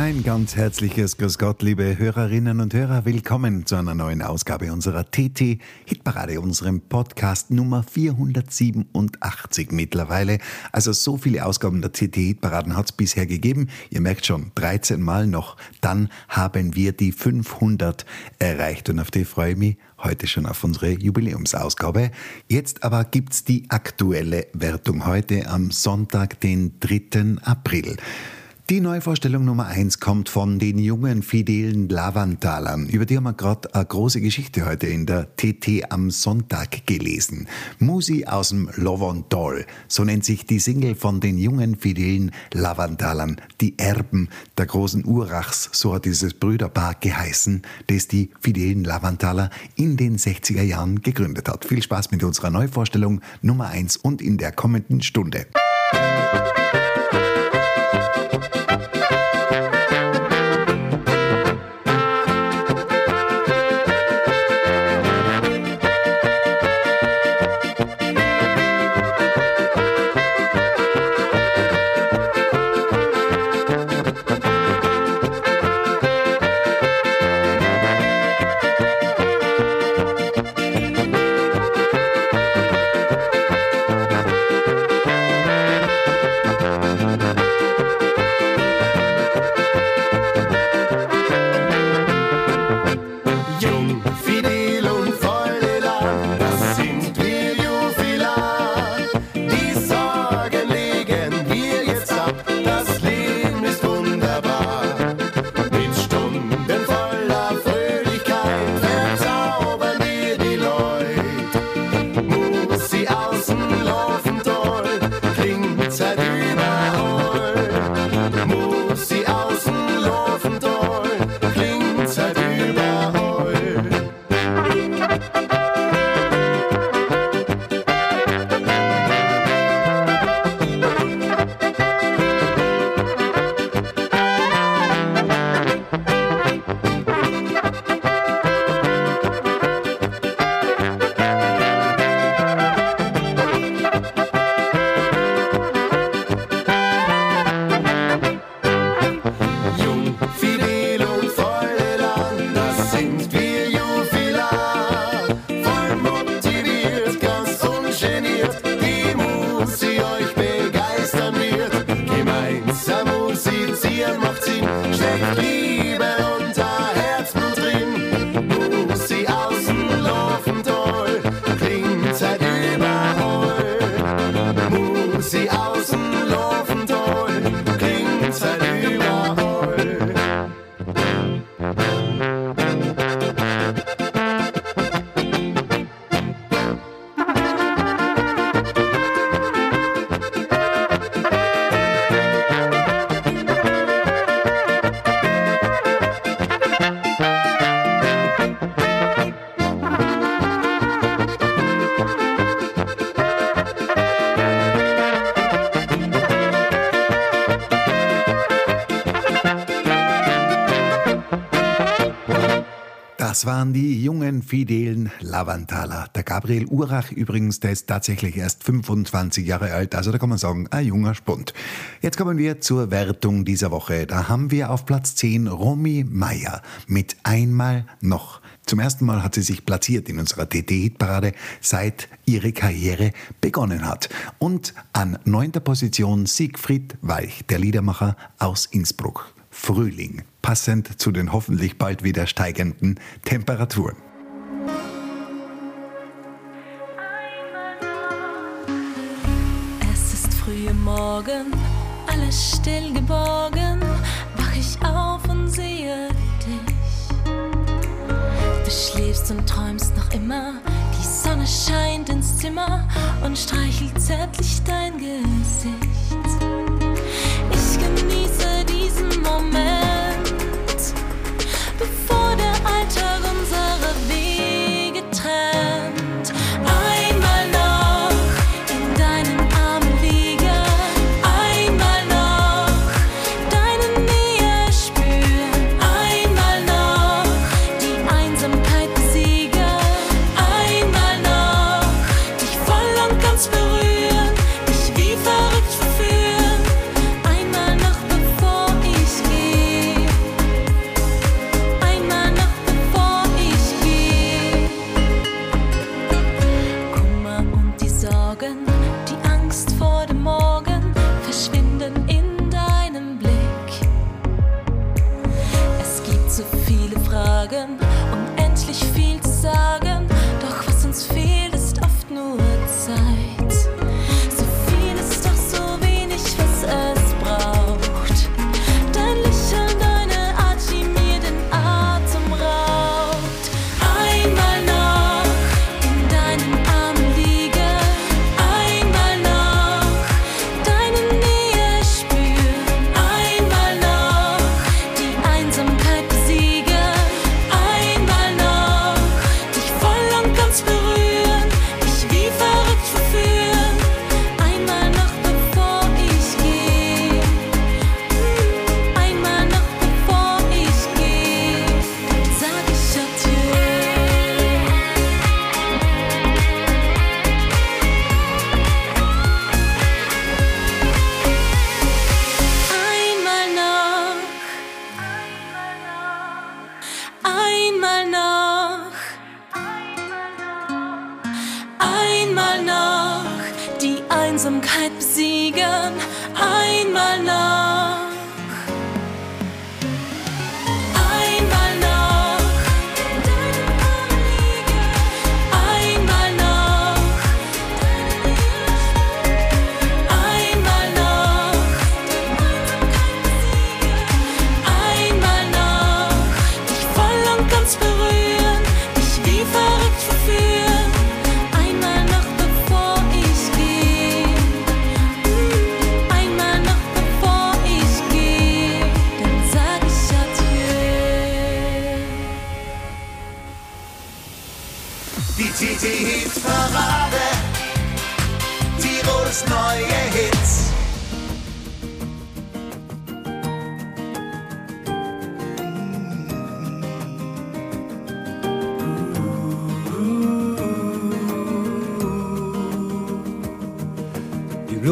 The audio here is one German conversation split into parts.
Ein ganz herzliches Grüß Gott, liebe Hörerinnen und Hörer. Willkommen zu einer neuen Ausgabe unserer TT Hitparade, unserem Podcast Nummer 487 mittlerweile. Also so viele Ausgaben der TT Hitparaden hat es bisher gegeben. Ihr merkt schon, 13 Mal noch. Dann haben wir die 500 erreicht und auf die freue ich mich heute schon auf unsere Jubiläumsausgabe. Jetzt aber gibt's die aktuelle Wertung heute am Sonntag, den 3. April. Die Neuvorstellung Nummer 1 kommt von den jungen fidelen Lavantalern. Über die haben wir gerade eine große Geschichte heute in der TT am Sonntag gelesen. Musi aus dem Lovondol, so nennt sich die Single von den jungen fidelen Lavantalern, die Erben der großen Urachs, so hat dieses Brüderpaar geheißen, das die fidelen Lavantaler in den 60er Jahren gegründet hat. Viel Spaß mit unserer Neuvorstellung Nummer 1 und in der kommenden Stunde. Elan, das waren die jungen, fidelen Lavantaler. Der Gabriel Urach übrigens, der ist tatsächlich erst 25 Jahre alt, also da kann man sagen, ein junger Spund. Jetzt kommen wir zur Wertung dieser Woche. Da haben wir auf Platz 10 Romy Meier mit Einmal noch. Zum ersten Mal hat sie sich platziert in unserer TT-Hitparade, seit ihre Karriere begonnen hat. Und an neunter Position Siegfried Weich, der Liedermacher aus Innsbruck. Frühling, passend zu den hoffentlich bald wieder steigenden Temperaturen. Es ist früh am Morgen, alles still geborgen, wach ich auf und sehe dich. Du schläfst und träumst noch immer, die Sonne scheint ins Zimmer und streichelt zärtlich dein Gesicht.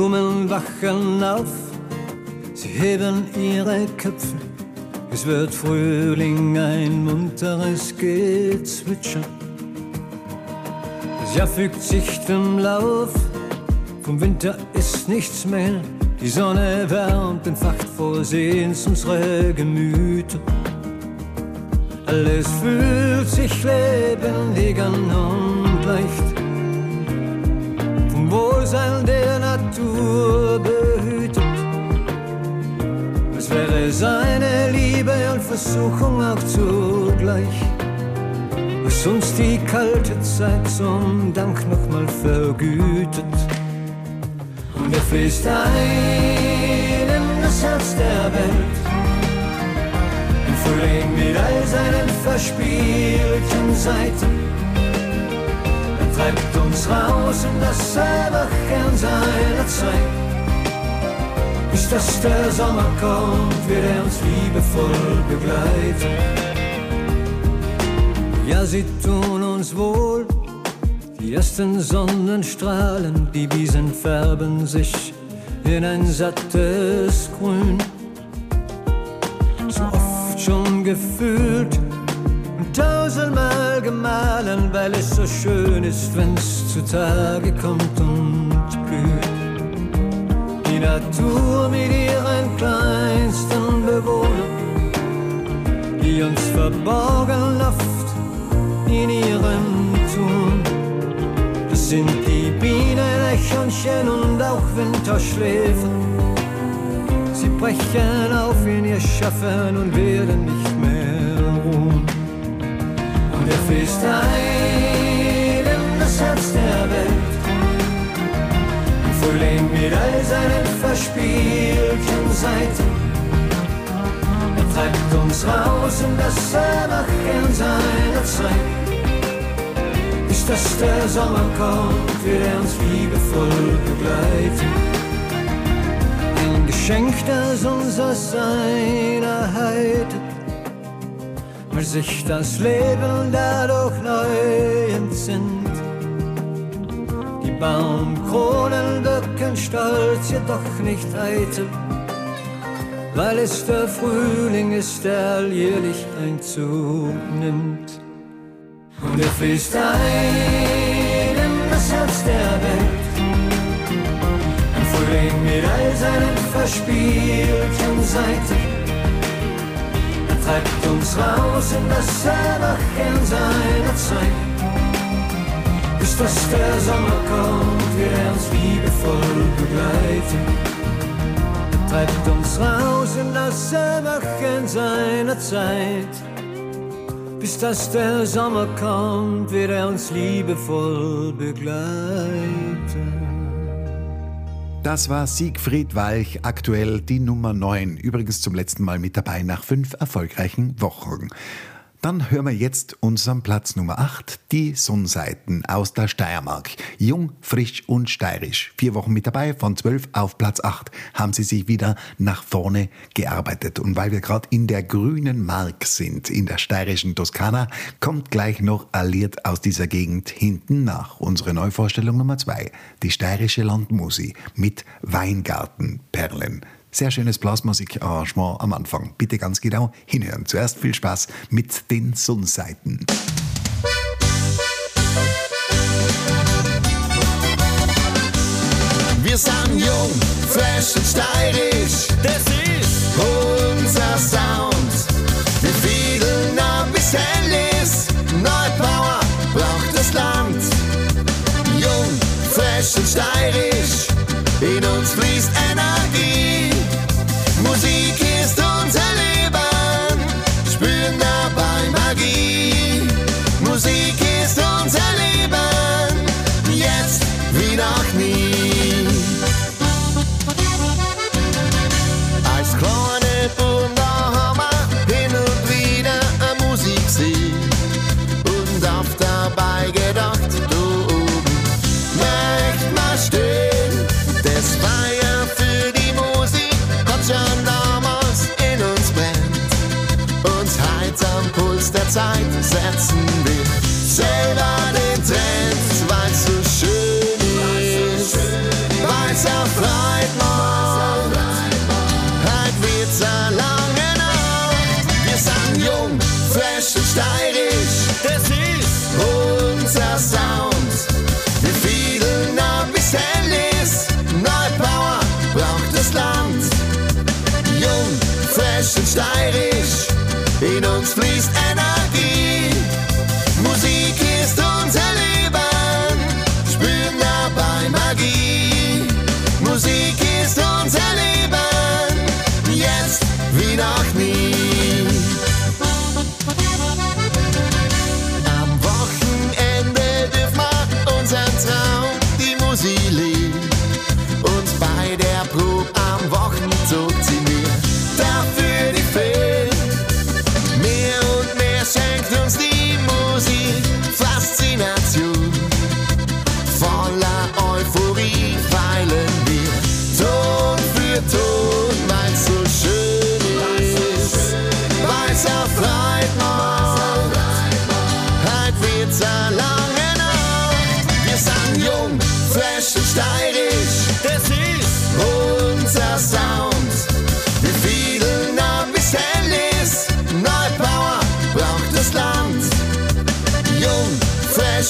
Wachen auf, sie heben ihre Köpfe. Es wird Frühling, ein munteres Gezwitscher. Das Jahr fügt sich dem Lauf, vom Winter ist nichts mehr. Die Sonne wärmt, entfacht vor Sehens unsere Gemüter. Alles fühlt sich lebendig und leicht. Seine Liebe und Versuchung auch zugleich. Was uns die kalte Zeit zum Dank nochmal vergütet. Und er fließt ein in das Herz der Welt. Im Frühling mit all seinen verspielten Seiten. Er treibt uns raus in das Erwachen seiner Zeit. Dass der Sommer kommt, wird er uns liebevoll begleiten. Ja, sie tun uns wohl, die ersten Sonnenstrahlen, die Wiesen färben sich in ein sattes Grün. So oft schon gefühlt und tausendmal gemahlen, weil es so schön ist, wenn's zutage kommt und blüht. Natur mit ihren kleinsten Bewohnern, die uns verborgen oft in ihrem Tun. Das sind die Bienen, Eichhörnchen und auch Winterschläfer. Sie brechen auf in ihr Schaffen und werden nicht mehr ruhen. Und er fließt ein in das Herz der Welt. Frühling mit all seinen verspielten Seiten. Er treibt uns raus in das Erwachen seiner Zeit. Bis dass der Sommer kommt, wird er uns liebevoll begleiten. Ein Geschenk, das unser Sein erheitert, weil sich das Leben dadurch neu entsinnt. Baumkronen wirken stolz, jedoch nicht eitel, weil es der Frühling ist, der alljährlich Einzug nimmt. Und er fließt ein in das Herz der Welt. Im Frühling mit all seinen verspielten Seiten. Er treibt uns raus in das Erwachen seiner Zeit. Bis dass der Sommer kommt, wird er uns liebevoll begleiten. Treibt uns raus in das Erwachen seiner Zeit. Bis dass der Sommer kommt, wird er uns liebevoll begleiten. Das war Siegfried Walch, aktuell die Nummer 9. Übrigens zum letzten Mal mit dabei nach fünf erfolgreichen Wochen. Dann hören wir jetzt unseren Platz Nummer 8, die Sonnenseiten aus der Steiermark. Jung, frisch und steirisch. Vier Wochen mit dabei, von 12 auf Platz 8 haben sie sich wieder nach vorne gearbeitet. Und weil wir gerade in der grünen Mark sind, in der steirischen Toskana, kommt gleich noch alliert aus dieser Gegend hinten nach. Unsere Neuvorstellung Nummer 2, die steirische Landmusi mit Weingartenperlen. Sehr schönes Blasmusikarrangement am Anfang. Bitte ganz genau hinhören. Zuerst viel Spaß mit den Sonnenseiten. Wir sind jung, fresh und steirisch. Das ist unser Sound. Wir fiedeln ab bis hell ist. Neubauer braucht das Land. Jung, fresh und steirisch. In uns fließt Energie. Musik ist unser Leben. Spüren dabei Magie. Musik ist unser Leben. Jetzt wie noch nie.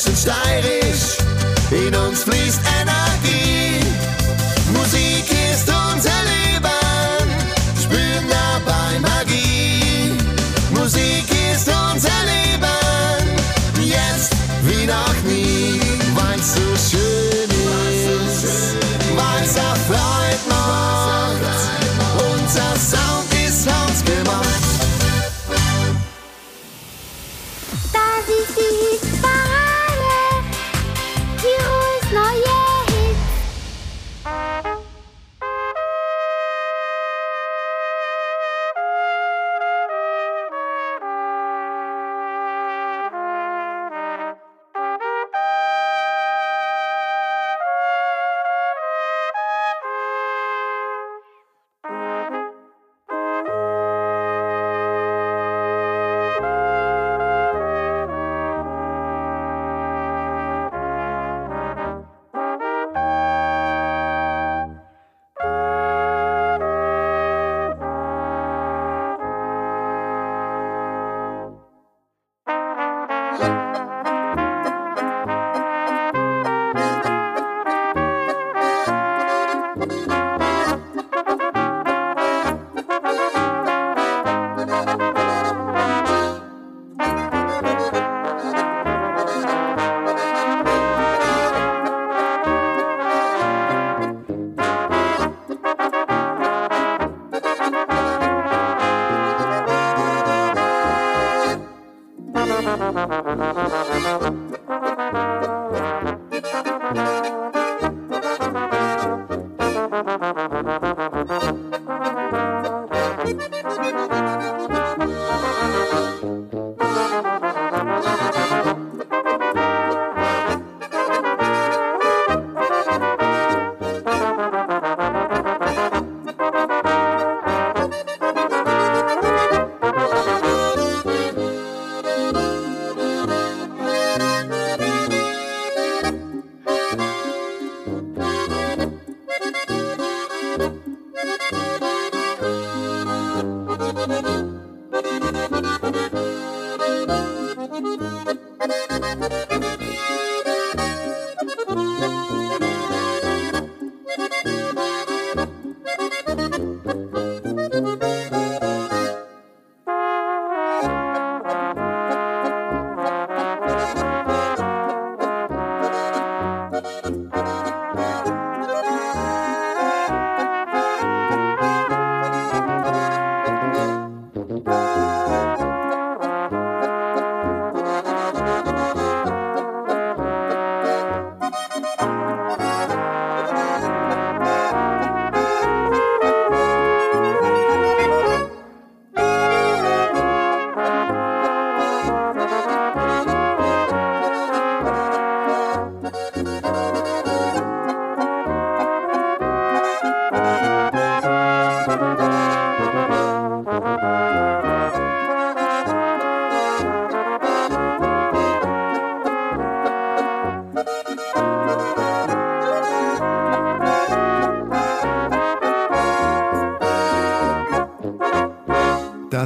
Und steirisch. In uns fließt Energie.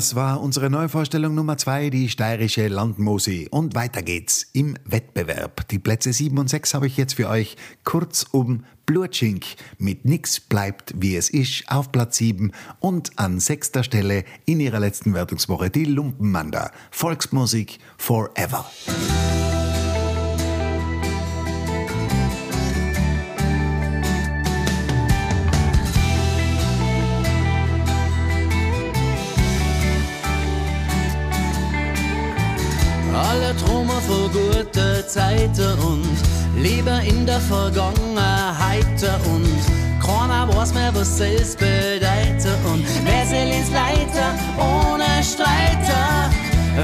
Das war unsere Neuvorstellung Nummer zwei, die steirische Landmusi. Und weiter geht's im Wettbewerb. Die Plätze 7 und 6 habe ich jetzt für euch. Kurzum Blutschink mit Nix bleibt wie es ist auf Platz 7 und an sechster Stelle in ihrer letzten Wertungswoche die Lumpenmanda. Volksmusik Forever. Zeiten und lieber in der Vergangenheit und keiner weiß mehr, was es bedeutet und wer soll ins Leiter ohne Streiter,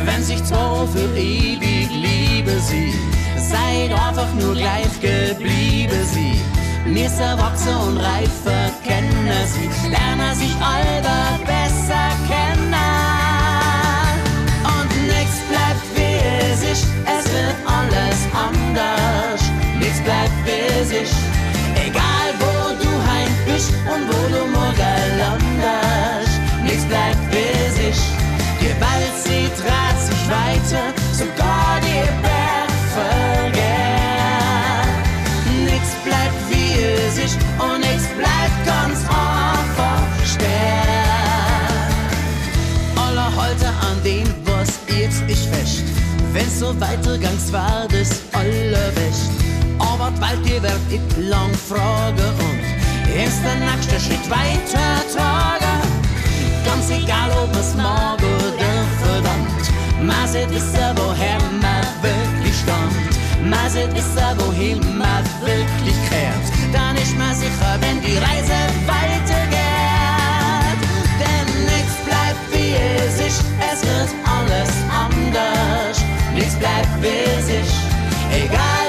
wenn sich zwei für ewig liebe sie, seid einfach nur gleich geblieben sie. Mir erwachsen und reifer kennen sie, lernen sich alle besser kennen. Und nichts bleibt wie es ist, anders. Nichts bleibt es ist, egal wo du heim bist und wo du morgen landest. Nichts bleibt ist, die Welt sie dreht sich weiter, sogar die Berg Wenn's so weitergangs war, das allerbest. Aber bald die wird ich lang fragen und ist der nächste Schritt weiter tragen. Ganz egal, ob es mag oder verdammt. Man sieht wissen, woher man wirklich stammt. Man sieht wissen, wohin man wirklich kehrt. Dann ist man sicher, wenn die Reise weitergeht. Nichts bleibt wie es ist, egal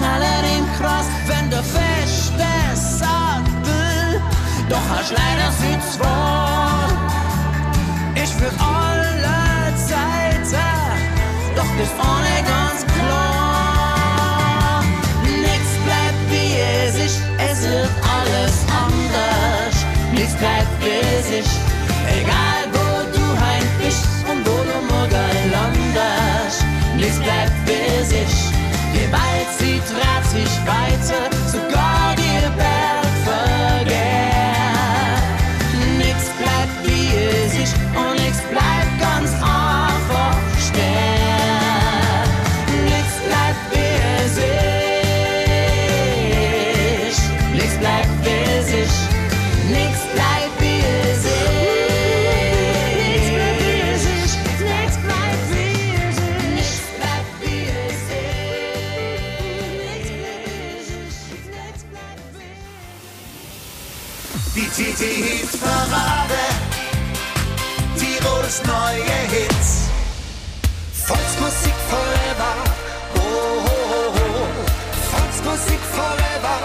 schneller im Kreis, wenn der feste Sattel doch hast leider sitzt vor. Ich für alle Zeiten, doch das ohne ganz klar. Nichts bleibt wie es ist, es wird alles anders. Nichts bleibt wie es ist, egal right Die TT-Hit-Parade, Tirols neue Hits. Volksmusik forever, oh, oh, oh, oh. Volksmusik forever,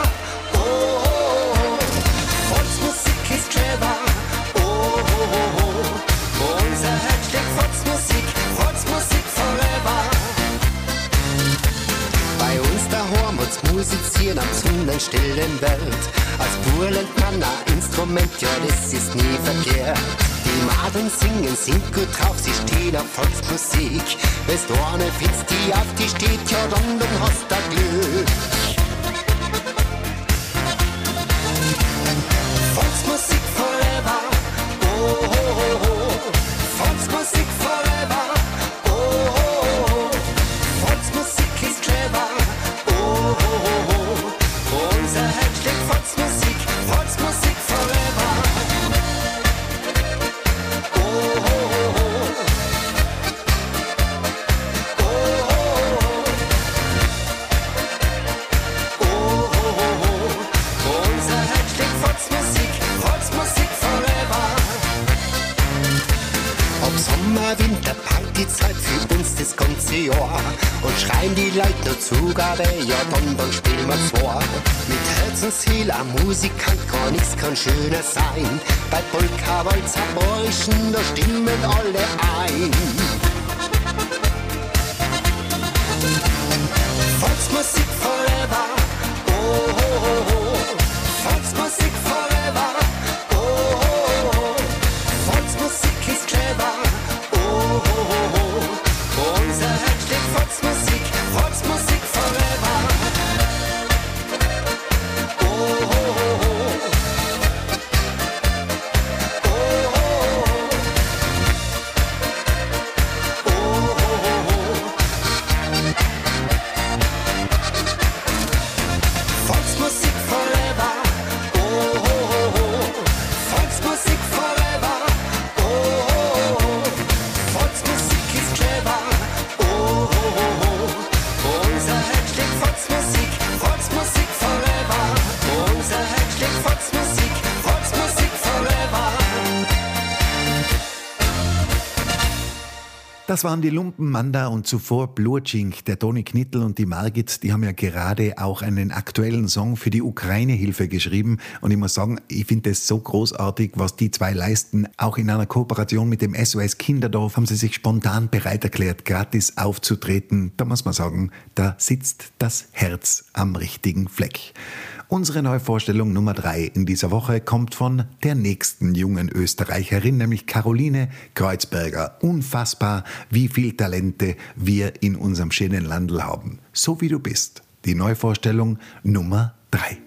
oh, oh, wird's musizieren am sonnenstillen Welt. Als Bur lernt man ein Instrument, ja, das ist nie verkehrt. Die Madeln singen, sind gut drauf, sie stehen auf Volksmusik. Wenn's du eine findest, die auf die steht, ja, dann, dann hast du Glück. schöner sein. Bei Polka, Walzer, Bräuchen, da stimmen alle ein. Volksmusik forever, oh, oh, oh. Das waren die Lumpen Manda und zuvor Blurchink, der Toni Knittel und die Margit, die haben ja gerade auch einen aktuellen Song für die Ukraine-Hilfe geschrieben. Und ich muss sagen, ich finde es so großartig, was die zwei leisten. Auch in einer Kooperation mit dem SOS Kinderdorf haben sie sich spontan bereit erklärt, gratis aufzutreten. Da muss man sagen, da sitzt das Herz am richtigen Fleck. Unsere Neuvorstellung Nummer drei in dieser Woche kommt von der nächsten jungen Österreicherin, nämlich Caroline Kreuzberger. Unfassbar, wie viel Talente wir in unserem schönen Landl haben. So wie du bist. Die Neuvorstellung Nummer drei.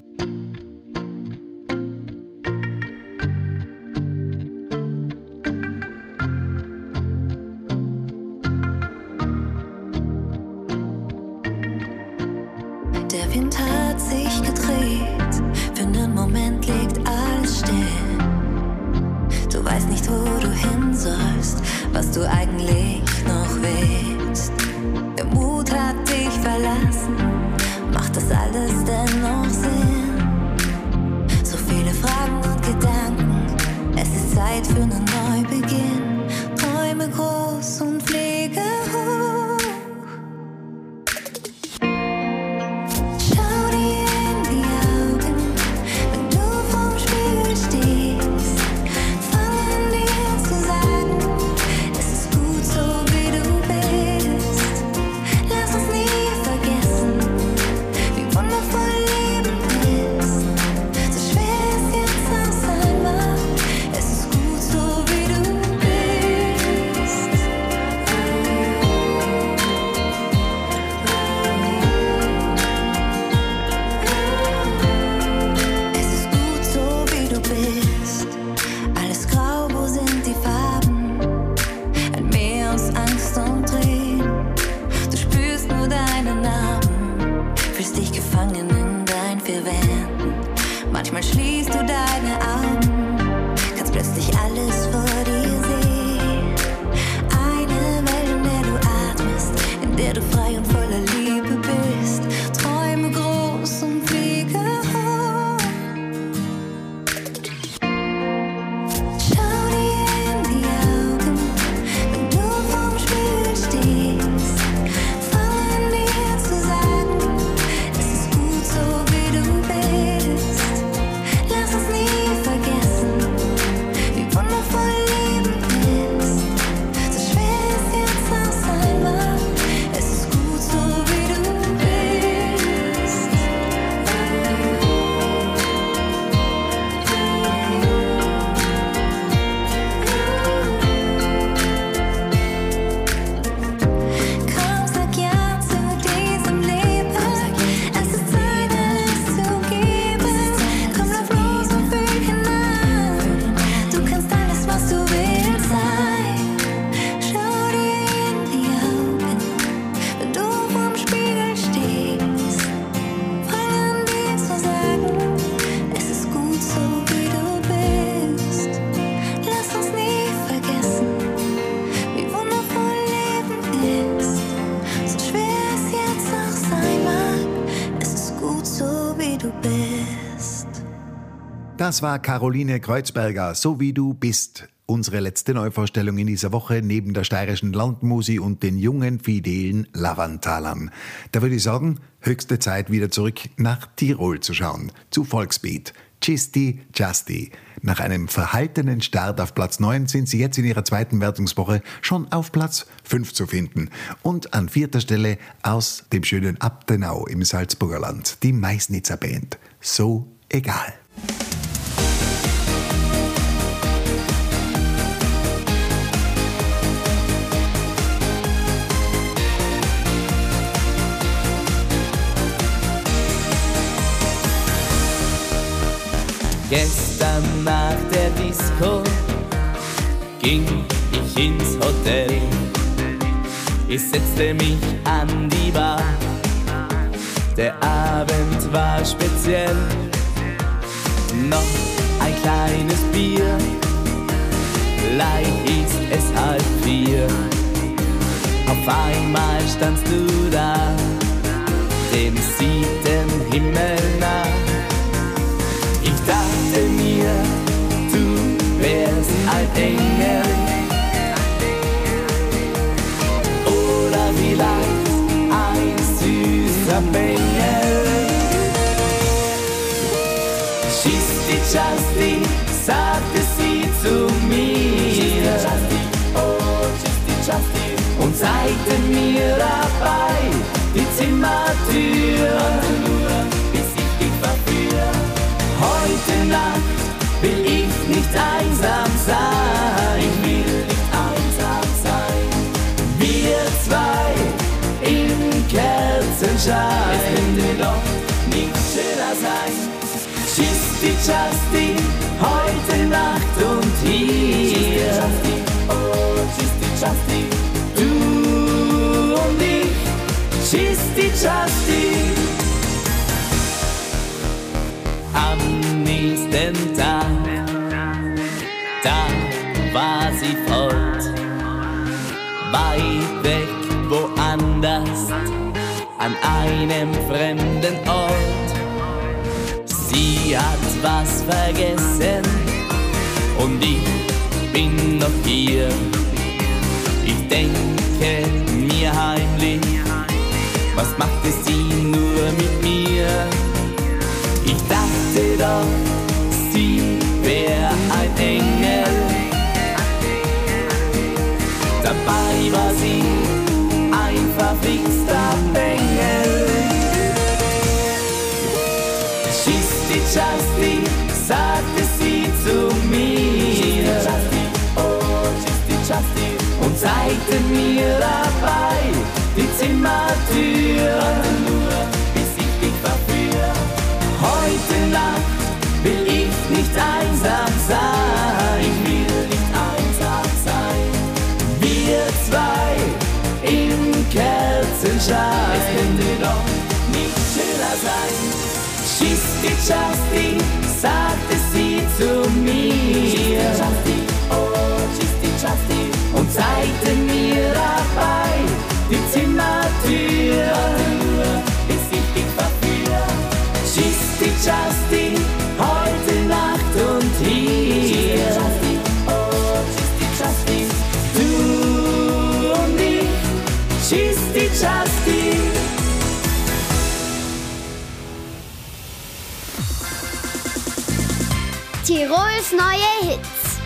dich gefangen in dein Verwenden. Manchmal schließt Das war Caroline Kreuzberger, So wie du bist. Unsere letzte Neuvorstellung in dieser Woche neben der steirischen Landmusi und den jungen, fidelen Lavantalern. Da würde ich sagen, höchste Zeit wieder zurück nach Tirol zu schauen, zu Volksbeat. Chisti Justi. Nach einem verhaltenen Start auf Platz 9 sind sie jetzt in ihrer zweiten Wertungswoche schon auf Platz 5 zu finden. Und an vierter Stelle aus dem schönen Abtenau im Salzburger Land die Meißnitzer Band. So egal. Gestern nach der Disco ging ich ins Hotel. Ich setzte mich an die Bar. Der Abend war speziell. Noch ein kleines Bier. Gleich ist es halb vier. Auf einmal standst du da, dem siebten Himmel nach. Dachte mir, du wärst ein Engel. Oder vielleicht ein süßer Bengel. Schisti Justi, sagte sie zu mir. Und zeigte mir dabei die Zimmertür. Schisti, Justi, heute Nacht und hier. Oh, Schisti, Justi, du und ich. Schisti, Justi. am nächsten Tag. Da war sie fort, weit weg woanders, an einem fremden Ort. Hat was vergessen und ich bin noch hier. Ich denke mir heimlich, was machte sie nur mit mir? Ich dachte doch, sie wär ein Engel. Dabei war sie Zeigte mir dabei die Zimmertür. Bis ich dich verführe. Heute Nacht will ich nicht einsam sein. Ich will nicht einsam sein. Wir zwei im Kerzenschein. Es könnte doch nicht schöner sein. Schisti, Justi, sagte sie Tirols neue Hits.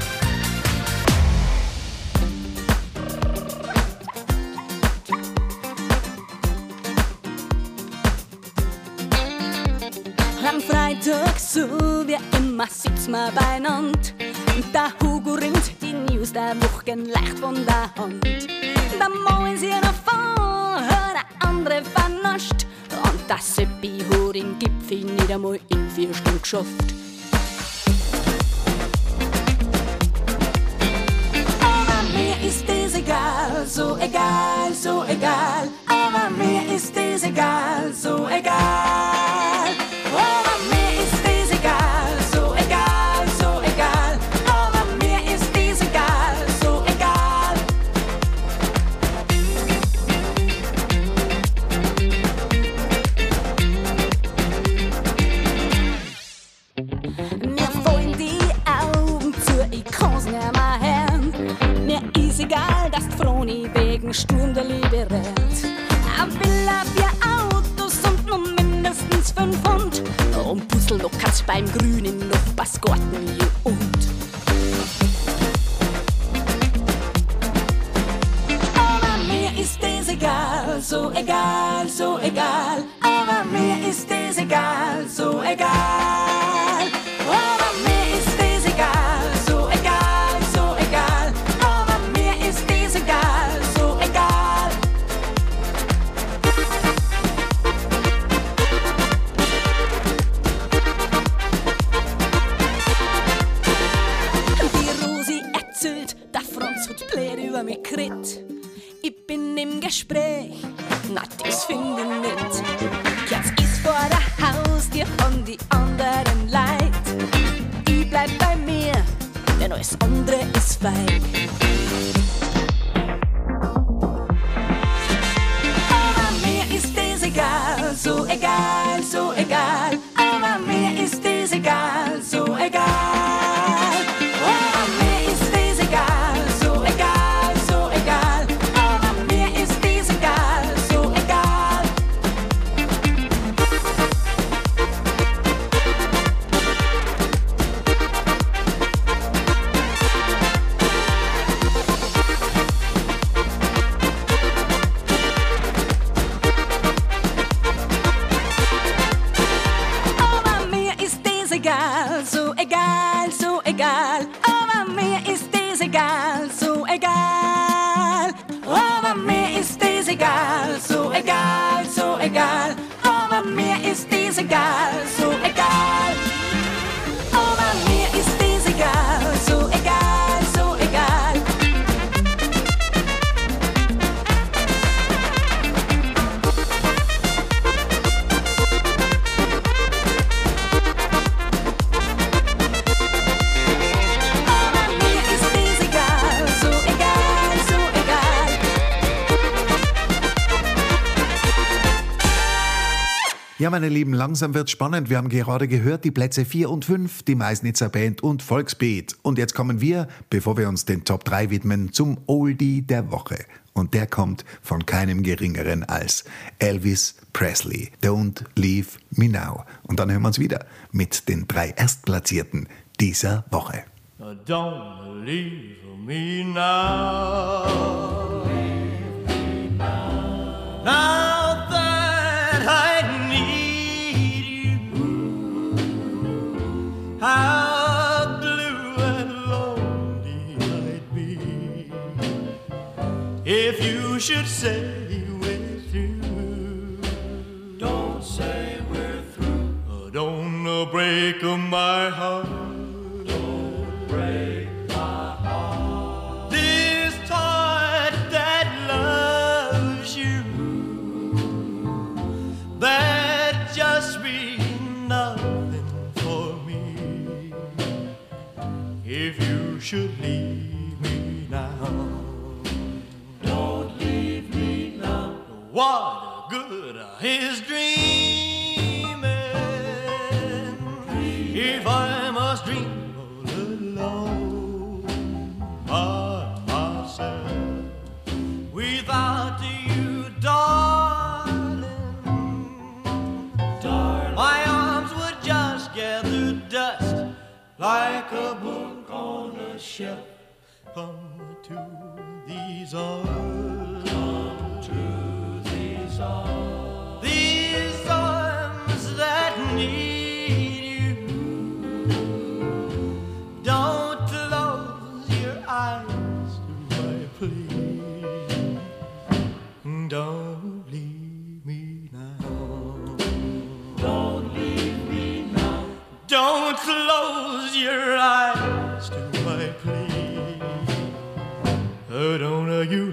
Am Freitag, so wie immer, sitzen wir beieinander. Und der Hugo ringt die News der Wochen leicht von der Hand. Mo ist hier davon, hört der andere vernascht. Und der Seppi hat den Gipfel nicht einmal in vier Stunden geschafft. Ist es egal, so egal, so egal. Aber mir ist meine Lieben, langsam wird's spannend. Wir haben gerade gehört, die Plätze 4 und 5, die Meißnitzer Band und Volksbeat. Und jetzt kommen wir, bevor wir uns den Top 3 widmen, zum Oldie der Woche. Und der kommt von keinem geringeren als Elvis Presley. Don't Leave Me Now. Und dann hören wir uns wieder mit den drei Erstplatzierten dieser Woche. Don't leave me now. Now should say we're through. Don't say we're through. Don't break my heart. What good is dreaming if I must dream all alone by myself without you, darling. darling. My arms would just gather dust like a book on a shelf. Come to these arms. To my plea. Don't leave me now. Don't leave me now. Don't close your eyes. Oh, don't you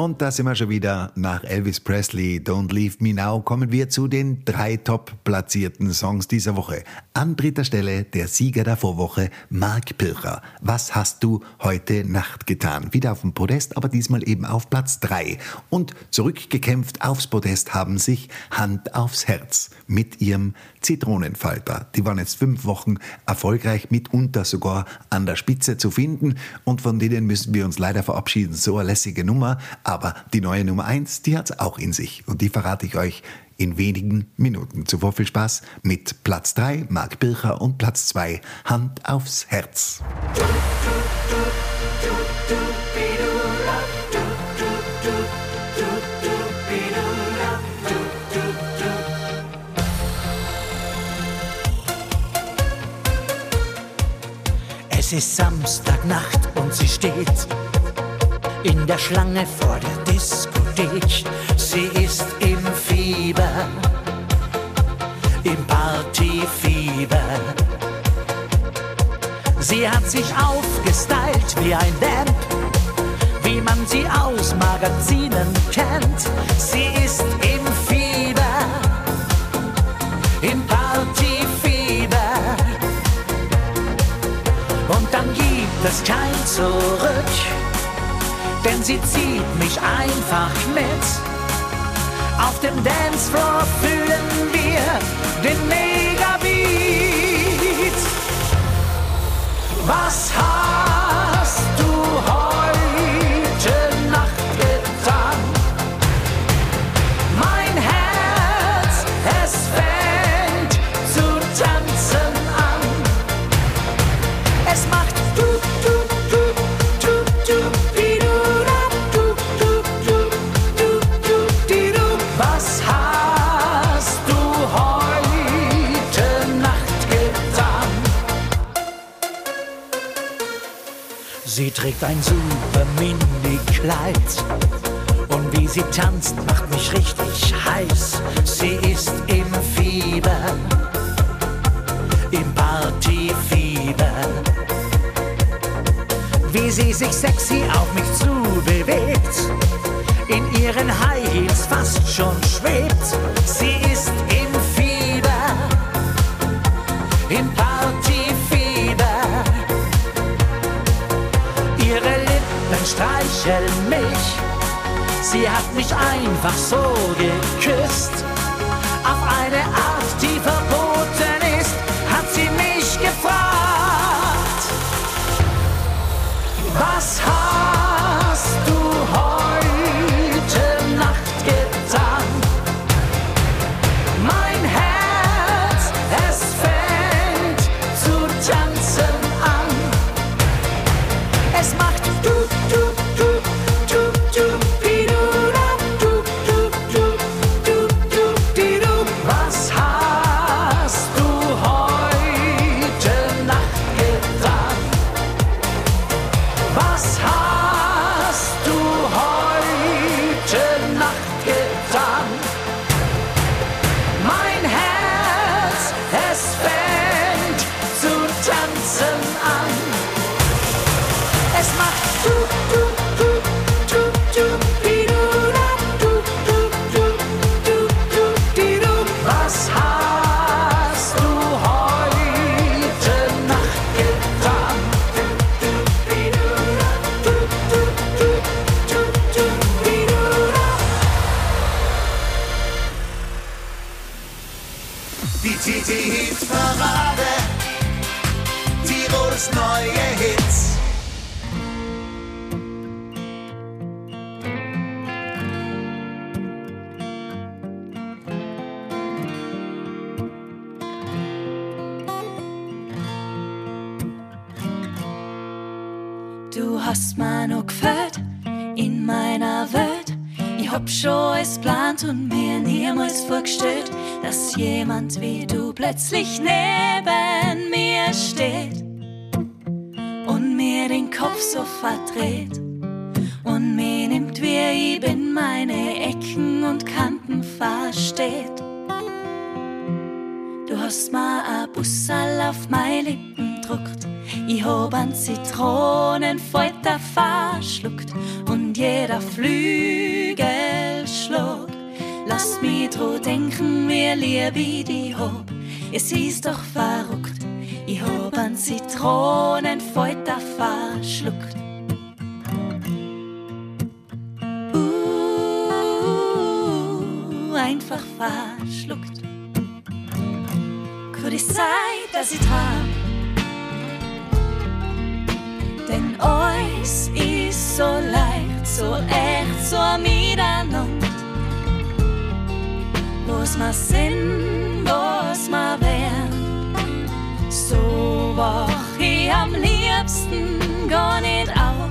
Und da sind wir schon wieder nach Elvis Presley, Don't Leave Me Now, kommen wir zu den drei top platzierten Songs dieser Woche. An dritter Stelle der Sieger der Vorwoche, Mark Pircher. Was hast du heute Nacht getan? Wieder auf dem Podest, aber diesmal eben auf Platz drei. Und zurückgekämpft aufs Podest haben sich Hand aufs Herz mit ihrem Zitronenfalter. Die waren jetzt fünf Wochen erfolgreich, mitunter sogar an der Spitze zu finden. Und von denen müssen wir uns leider verabschieden. So eine lässige Nummer. Aber die neue Nummer eins, die hat's auch in sich. Und die verrate ich euch in wenigen Minuten. Zuvor viel Spaß mit Platz 3 Marc Bircher und Platz 2 Hand aufs Herz. Es ist Samstagnacht und sie steht in der Schlange vor der Diskothek. Sie ist im Fieber, im Partyfieber. Sie hat sich aufgestylt wie ein Vamp, wie man sie aus Magazinen kennt. Sie ist im Fieber, im Partyfieber. Und dann gibt es kein Zurück, denn sie zieht mich einfach mit. Auf dem Dancefloor fühlen wir den Megabeat. Was hast du heute trägt ein super Mini-Kleid und wie sie tanzt, macht mich richtig heiß. Sie ist im Fieber, im Partyfieber. Wie sie sich sexy auf mich zu bewegt, in ihren High Heels fast schon schwebt. Lippen streicheln mich. Sie hat mich einfach so geküsst. Auf eine Art, hast mir noch gefällt in meiner Welt. Ich hab schon es plant und mir niemals vorgestellt, dass jemand wie du plötzlich neben mir steht und mir den Kopf so verdreht und mir nimmt, wie ich bin, meine Ecken und Kanten versteht. Du hast mir a Bussal auf meine Lippen druckt. Ich hab an Zitronenfolter verschluckt und jeder Flügelschlag lasst mich dro denken, wie lieb ich die hab. Es ist doch verrückt, ich hab an Zitronenfalter verschluckt. Uh, einfach verschluckt. Könnte ich sein, dass ich hab. Denn euch ist so leicht, so echt, so miteinander. Was ma sind, was ma wären. So wach ich am liebsten gar nicht auf.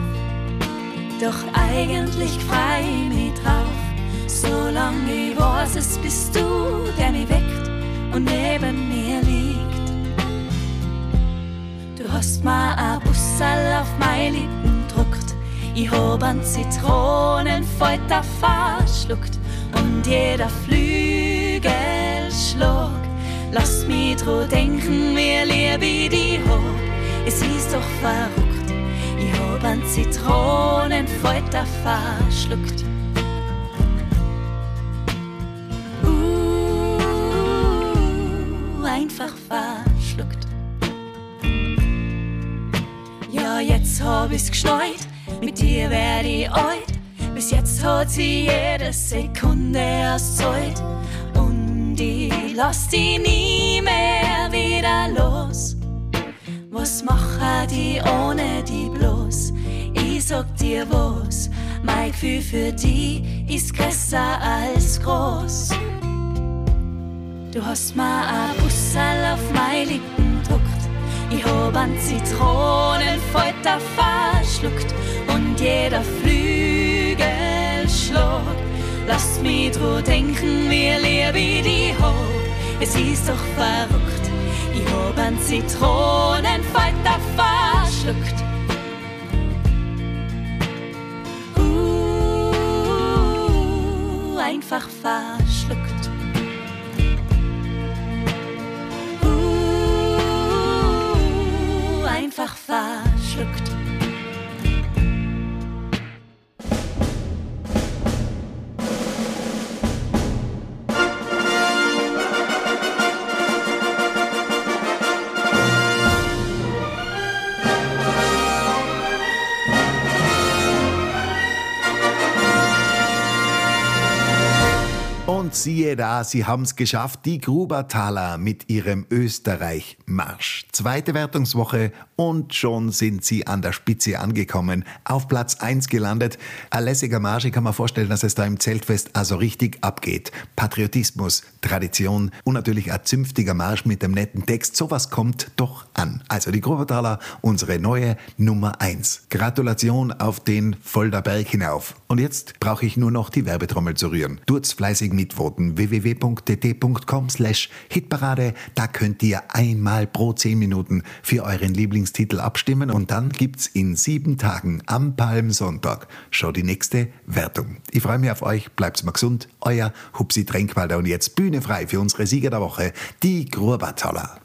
Doch eigentlich frei mich drauf. Solange ich weiß, es bist du, der mich weckt und neben mir liegt. Du hast mir a Bussal auf meine Lippen druckt. Ich hab an Zitronenfalter verschluckt und jeder Flügelschlag lasst mich dro denken, wie lieb ich die hab. Es ist doch verrückt, ich hab an Zitronenfalter verschluckt. Uh, einfach verschluckt. Jetzt hab ich's geschneit, mit dir werd ich alt. Bis jetzt hat sie jede Sekunde Zeit. Und ich lass die nie mehr wieder los. Was mache die ohne die bloß? Ich sag dir was, mein Gefühl für die ist größer als groß. Du hast mir a Bussal auf meine Lippen druckt. Ich hab an Zitronenfalter verschluckt und jeder Flügelschlag lasst mich dro denken, wie lieb ich die hab. Es ist doch verrückt, ich hab an Zitronenfalter verschluckt. Uh, einfach verschluckt. Siehe da, sie haben's geschafft, die Grubertaler mit ihrem Österreich-Marsch. Zweite Wertungswoche und schon sind sie an der Spitze angekommen, auf Platz 1 gelandet. Ein lässiger Marsch, ich kann mir vorstellen, dass es da im Zeltfest also richtig abgeht. Patriotismus, Tradition und natürlich ein zünftiger Marsch mit dem netten Text, sowas kommt doch an. Also die Grubertaler, unsere neue Nummer 1. Gratulation auf den Volderberg hinauf. Und jetzt brauche ich nur noch die Werbetrommel zu rühren. Tut's fleißig mitvoten. www.tt.com slash Hitparade. Da könnt ihr einmal pro 10 Minuten für euren Lieblingstitel abstimmen und dann gibt's in sieben Tagen am Palmsonntag schon die nächste Wertung. Ich freue mich auf euch. Bleibt's mal gesund. Euer Hupsi Tränkwalder und jetzt Bühne frei für unsere Sieger der Woche, die Grubertaler.